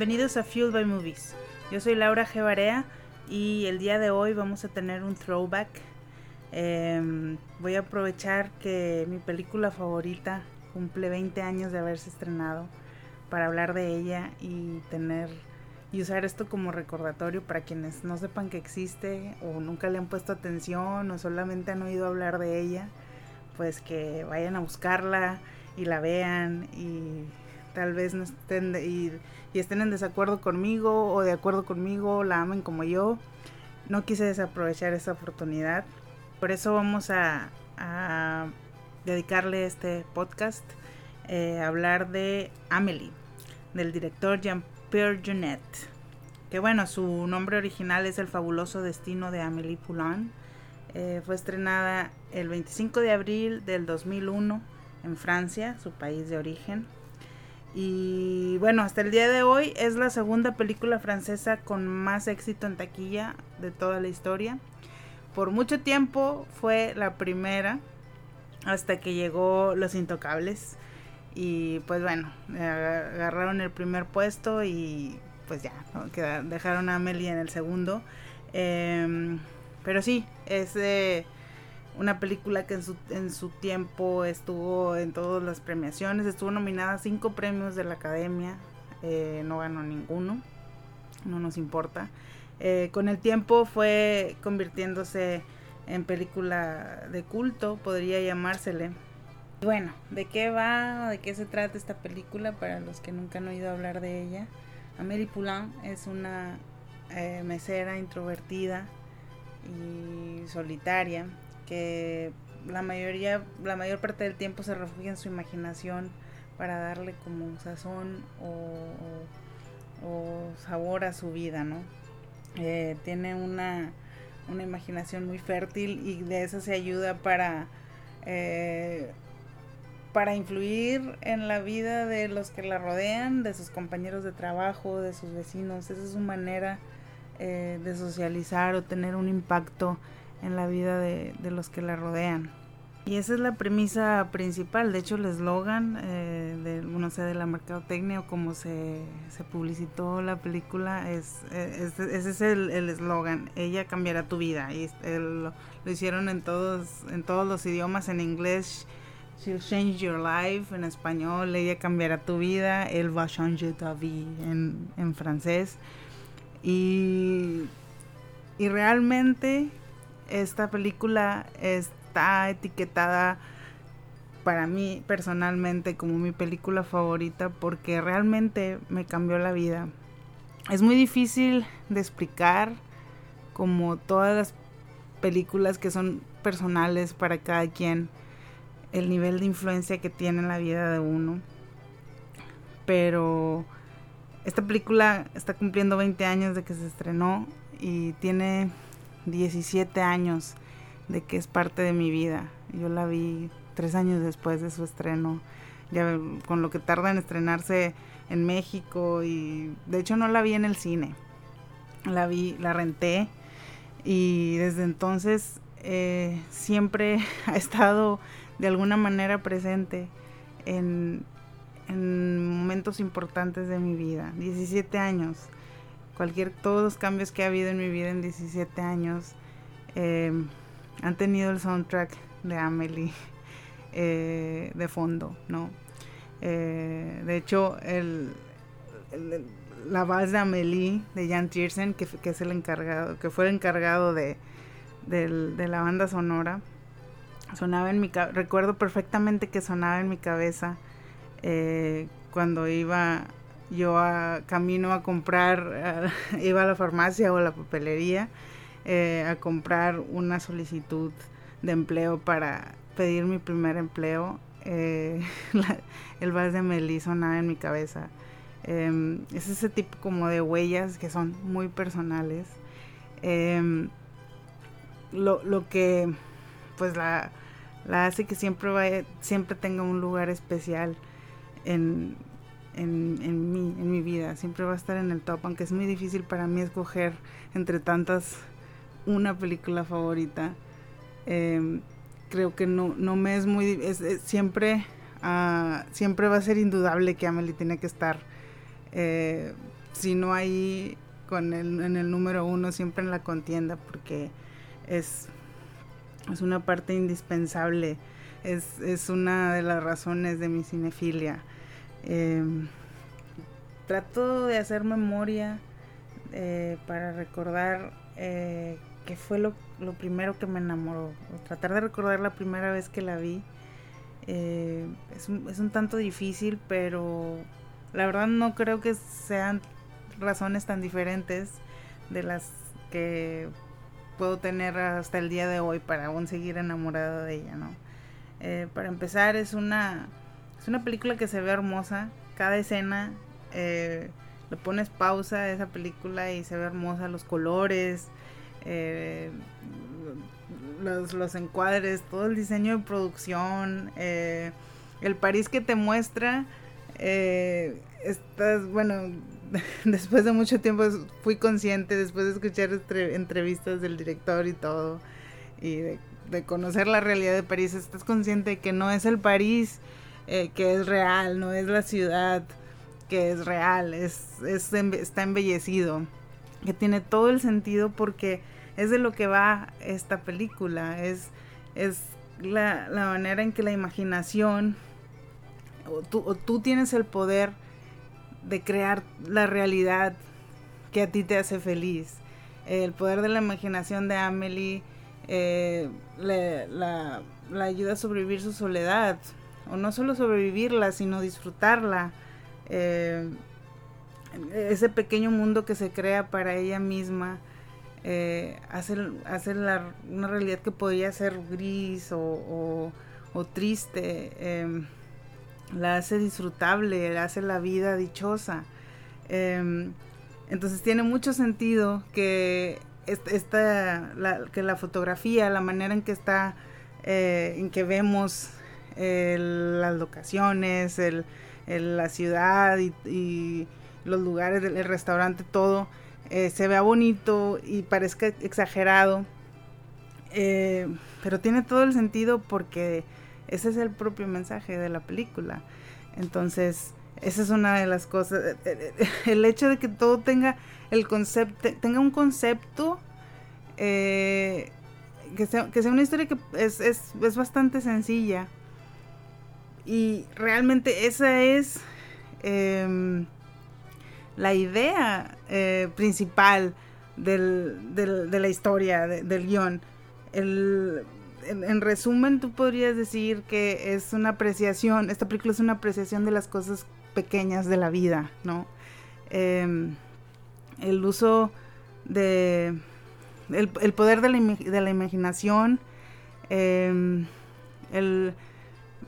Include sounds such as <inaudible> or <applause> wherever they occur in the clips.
Bienvenidos a Fuel by Movies. Yo soy Laura G. Barea y el día de hoy vamos a tener un throwback. Em, voy a aprovechar que mi película favorita cumple 20 años de haberse estrenado para hablar de ella y tener y usar esto como recordatorio para quienes no sepan que existe o nunca le han puesto atención o solamente han oído hablar de ella, pues que vayan a buscarla y la vean y tal vez no estén y, estén en desacuerdo conmigo o de acuerdo conmigo, la amen como yo. No quise desaprovechar esa oportunidad. Por eso vamos a, dedicarle este podcast eh, a hablar de Amelie, del director Jean-Pierre Jeunet. Que bueno, su nombre original es El fabuloso destino de Amélie Poulain. Eh, fue estrenada el 25 de abril del 2001 en Francia, su país de origen. Y bueno, hasta el día de hoy es la segunda película francesa con más éxito en taquilla de toda la historia. Por mucho tiempo fue la primera hasta que llegó Los Intocables. Y pues bueno, agarraron el primer puesto y pues ya, dejaron a Amelie en el segundo. Em, pero sí, es una película que en su, en su tiempo estuvo en todas las premiaciones, estuvo nominada a cinco premios de la Academia, eh, no ganó ninguno, no nos importa. Eh, con el tiempo fue convirtiéndose en película de culto, podría llamársele. Bueno, ¿de qué va? ¿De qué se trata esta película para los que nunca han oído hablar de ella? Amélie Poulain es una eh, mesera introvertida y solitaria que la mayoría, la mayor parte del tiempo se refugia en su imaginación para darle como un sazón o, sabor a su vida, ¿no? Eh, tiene una, imaginación muy fértil y de eso se ayuda para eh, para influir en la vida de los que la rodean, de sus compañeros de trabajo, de sus vecinos. Esa es su manera eh, de socializar o tener un impacto en la vida de, los que la rodean. Y esa es la premisa principal, de hecho el eslogan, eh, de, no sé, de la mercadotecnia o como se, se publicitó la película, es, ese es el eslogan, ella cambiará tu vida. Y lo, hicieron en todos, en todos los idiomas, en inglés, she'll change your life, en español, ella cambiará tu vida, elle va changer ta vie en, en francés. Y, y realmente esta película está etiquetada para mí personalmente como mi película favorita porque realmente me cambió la vida. Es muy difícil de explicar como todas las películas que son personales para cada quien el nivel de influencia que tiene en la vida de uno. Pero esta película está cumpliendo 20 años de que se estrenó y tiene 17 años de que es parte de mi vida. Yo la vi tres años después de su estreno, ya con lo que tarda en estrenarse en México y de hecho no la vi en el cine, la vi, la renté y desde entonces eh, siempre <laughs> ha estado de alguna manera presente en, en momentos importantes de mi vida. 17 años cualquier, todos los cambios que ha habido en mi vida en 17 años em, han tenido el soundtrack de Amelie <laughs> eh, de fondo, ¿no? Eh, de hecho, la base de Amelie de Jan Tiersen, que, es el encargado, que fue el encargado de, de la banda sonora, sonaba en mi recuerdo perfectamente que sonaba en mi cabeza eh, cuando iba yo camino a comprar, <laughs> iba a la farmacia o a la papelería eh, a comprar una solicitud de empleo para pedir mi primer empleo. Eh, <laughs> el vals de Melí sonaba en mi cabeza. Em, es ese tipo como de huellas que son muy personales. Em, lo, lo, que pues la, la hace que siempre vaya, siempre tenga un lugar especial en, en, en, mi, en mi vida, siempre va a estar en el top, aunque es muy difícil para mí escoger entre tantas una película favorita. Em, creo que no, no me es muy... siempre, uh, siempre va a ser indudable que Amelie tiene que estar eh, si no ahí con el, en el número uno, siempre en la contienda, porque es, es una parte indispensable, es, es una de las razones de mi cinefilia. Em, trato de hacer memoria eh, para recordar eh, qué fue lo, lo, primero que me enamoró, tratar de recordar la primera vez que la vi. Eh, es, un, es un tanto difícil, pero la verdad no creo que sean razones tan diferentes de las que puedo tener hasta el día de hoy para aún seguir enamorada de ella, ¿no? Eh, para empezar es una es una película que se ve hermosa, cada escena eh, le pones pausa a esa película y se ve hermosa, los colores, eh, los, encuadres, todo el diseño de producción, eh, el París que te muestra, eh, estás, bueno, <laughs> después de mucho tiempo fui consciente, después de escuchar entrevistas del director y todo, y de, de, conocer la realidad de París, estás consciente de que no es el París eh, que es real, no es la ciudad que es real, es, es, está embellecido, que tiene todo el sentido porque es de lo que va esta película, es, es la, la manera en que la imaginación, o tú, o tú tienes el poder de crear la realidad que a ti te hace feliz. El poder de la imaginación de Amelie eh, le, la, la, ayuda a sobrevivir su soledad. O no solo sobrevivirla, sino disfrutarla. Eh, ese pequeño mundo que se crea para ella misma eh, hace, hace la, una realidad que podría ser gris o, triste. Eh, la hace disfrutable, la hace la vida dichosa. Eh, entonces tiene mucho sentido que esta, la, que la fotografía, la manera en que está, eh, en que vemos el, las locaciones, el, la ciudad y, los lugares, el, restaurante, todo, eh, se vea bonito y parezca exagerado. Eh, pero tiene todo el sentido porque ese es el propio mensaje de la película. Entonces, esa es una de las cosas. Eh, el hecho de que todo tenga el concepto, tenga un concepto, que, sea, que sea una historia que es, es bastante sencilla. Y realmente esa es eh, la idea eh, principal del, de la historia, de, del guion. El, en, en, resumen, tú podrías decir que es una apreciación, esta película es una apreciación de las cosas pequeñas de la vida, ¿no? Eh, el uso de... El, poder de la, de la imaginación, eh, el,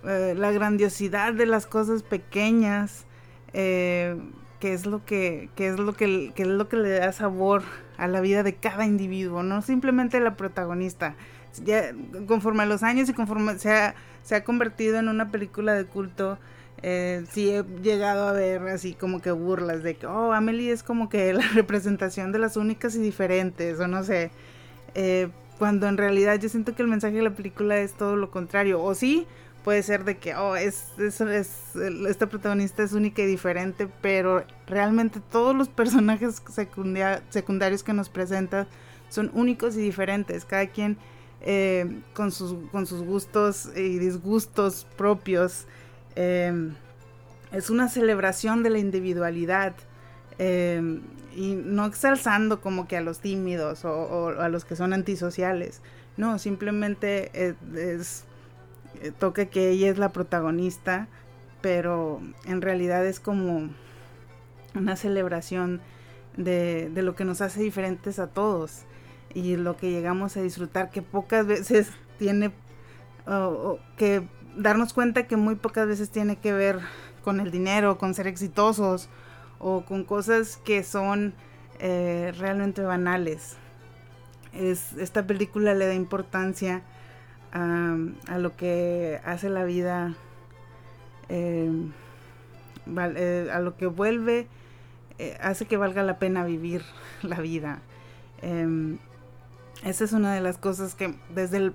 eh, la grandiosidad de las cosas pequeñas, eh, que es lo que, que es lo que, que es lo que le da sabor a la vida de cada individuo, no simplemente la protagonista, ya conforme a los años y conforme se ha, se ha convertido en una película de culto, eh, sí he llegado a ver así como que burlas de que, oh, Amelie es como que la <laughs> representación de las únicas y diferentes, o no sé, eh, cuando en realidad yo siento que el mensaje de la película es todo lo contrario, o sí, puede ser de que, oh, es, es, es, esta protagonista es única y diferente, pero realmente todos los personajes secundia, secundarios que nos presenta son únicos y diferentes, cada quien eh, con, sus, con sus gustos y disgustos propios. Eh, es una celebración de la individualidad eh, y no exalzando como que a los tímidos o, a los que son antisociales. No, simplemente es, es, toca que ella es la protagonista, pero en realidad es como una celebración de, de lo que nos hace diferentes a todos y lo que llegamos a disfrutar que pocas veces <laughs> tiene que darnos cuenta que muy pocas veces tiene que ver con el dinero, con ser exitosos o con cosas que son eh, realmente banales. Es, esta película le da importancia a, lo que hace la vida, eh, eh, a lo que vuelve, eh, hace que valga la pena vivir <laughs> la vida. Em, esa es una de las cosas que desde,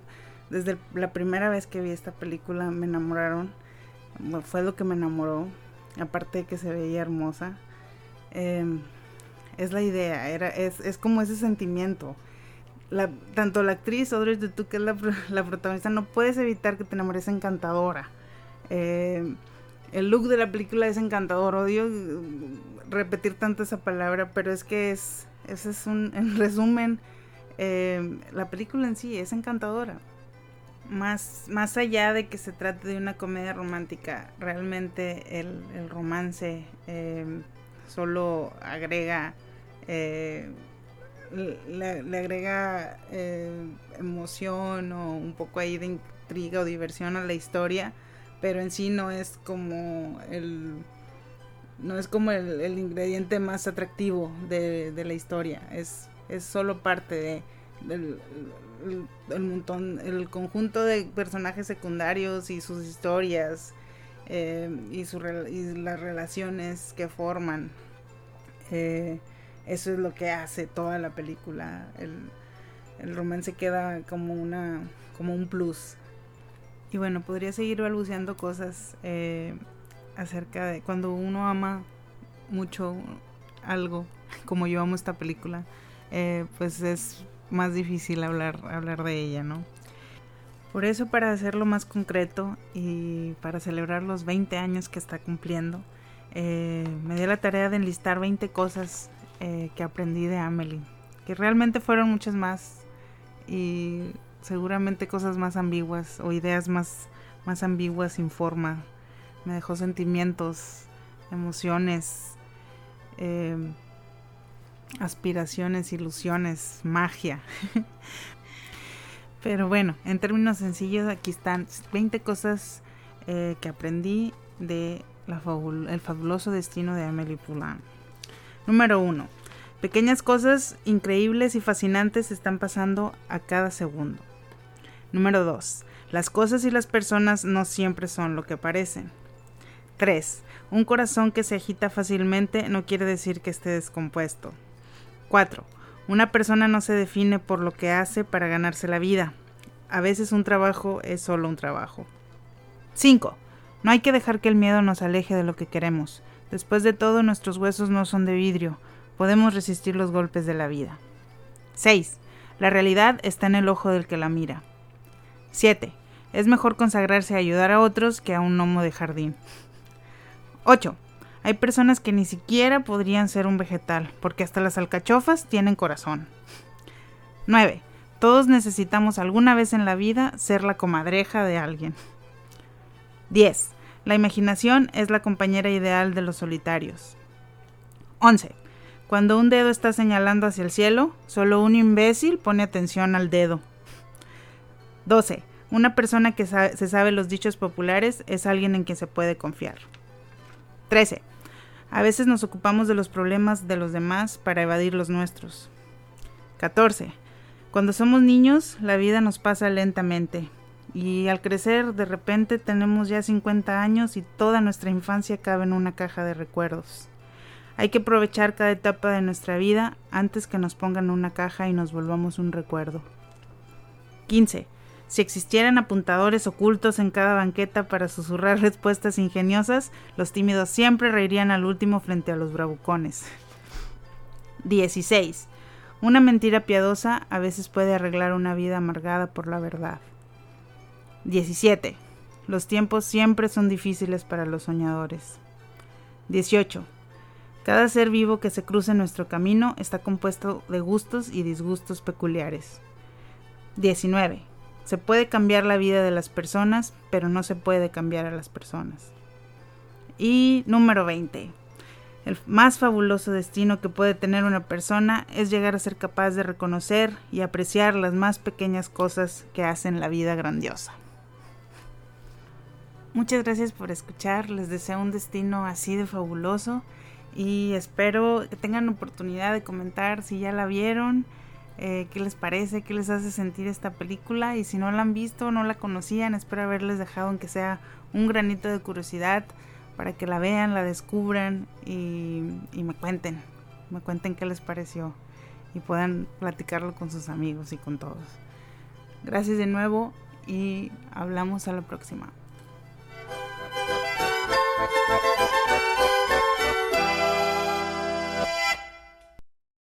desde la primera vez que vi esta película me enamoraron. Fue lo que me enamoró. Aparte de que se veía hermosa. Em, es la idea, era, es, es como ese sentimiento. La, tanto la actriz Audrey Tautou, que es la, la, protagonista, no puedes evitar que te enamores encantadora. Eh, el look de la película es encantador. Odio repetir tanto esa palabra, pero es que es, ese es un, <laughs> en resumen, eh, la película en sí es encantadora. Más, más allá de que se trate de una comedia romántica, realmente el, el romance eh, solo agrega, le, agrega emoción o un poco ahí de intriga o diversión a la historia pero en sí no es como el no es como el, ingrediente más atractivo de, la historia. Es, es solo parte de del el, montón el conjunto de personajes secundarios y sus historias eh, y, su, y las relaciones que forman. Eh, eso es lo que hace toda la película el, el romance queda como una como un plus y bueno, podría seguir balbuceando cosas eh, acerca de cuando uno ama mucho algo, como yo amo esta película, eh, pues es más difícil hablar, hablar de ella, ¿no? Por eso, para hacerlo más concreto y para celebrar los 20 años que está cumpliendo, eh, me di la tarea de enlistar 20 cosas que aprendí de Amelie, que realmente fueron muchas más y seguramente cosas más ambiguas o ideas más, más ambiguas sin forma. Me dejó sentimientos, emociones, eh, aspiraciones, ilusiones, magia. <laughs> Pero bueno, en términos sencillos, aquí están 20 cosas eh, que aprendí de el fabuloso destino de Amelie Poulain. Número 1. Pequeñas cosas increíbles y fascinantes están pasando a cada segundo. Número 2. Las cosas y las personas no siempre son lo que parecen. 3. Un corazón que se agita fácilmente no quiere decir que esté descompuesto. 4. Una persona no se define por lo que hace para ganarse la vida. A veces un trabajo es solo un trabajo. 5. No hay que dejar que el miedo nos aleje de lo que queremos. Después de todo, nuestros huesos no son de vidrio. Podemos resistir los golpes de la vida. 6. La realidad está en el ojo del que la mira. 7. Es mejor consagrarse a ayudar a otros que a un gnomo de jardín. 8. Hay personas que ni siquiera podrían ser un vegetal, porque hasta las alcachofas tienen corazón. 9. Todos necesitamos alguna vez en la vida ser la comadreja de alguien. 10. La imaginación es la compañera ideal de los solitarios. 11. Cuando un dedo está señalando hacia el cielo, solo un imbécil pone atención al dedo. 12. Una persona que se sabe los dichos populares es alguien en quien se puede confiar. 13. A veces nos ocupamos de los problemas de los demás para evadir los nuestros. 14. Cuando somos niños, la vida nos pasa lentamente. Y al crecer, de repente tenemos ya 50 años y toda nuestra infancia cabe en una caja de recuerdos. Hay que aprovechar cada etapa de nuestra vida antes que nos pongan una caja y nos volvamos un recuerdo. 15. Si existieran apuntadores ocultos en cada banqueta para susurrar <laughs> respuestas ingeniosas, los tímidos siempre reirían al último frente a los bravucones. 16. Una mentira piadosa a veces puede arreglar una vida amargada por la verdad. 17. Los tiempos siempre son difíciles para los soñadores. 18. Cada ser vivo que se cruce en nuestro camino está compuesto de gustos y disgustos peculiares. 19. Se puede cambiar la vida de las personas, pero no se puede cambiar a las personas. Y número 20. El más fabuloso destino que puede tener una persona es llegar a ser capaz de reconocer y apreciar las más pequeñas cosas que hacen la vida grandiosa. Muchas gracias por escuchar, les deseo un destino así de fabuloso y espero que tengan oportunidad de comentar si ya la vieron eh, qué les parece, qué les hace sentir esta película y si no la han visto, no la conocían, espero haberles dejado aunque sea un granito de curiosidad para que la vean, la descubran y, y me cuenten, me cuenten qué les pareció y puedan platicarlo con sus amigos y con todos. Gracias de nuevo y hablamos a la próxima.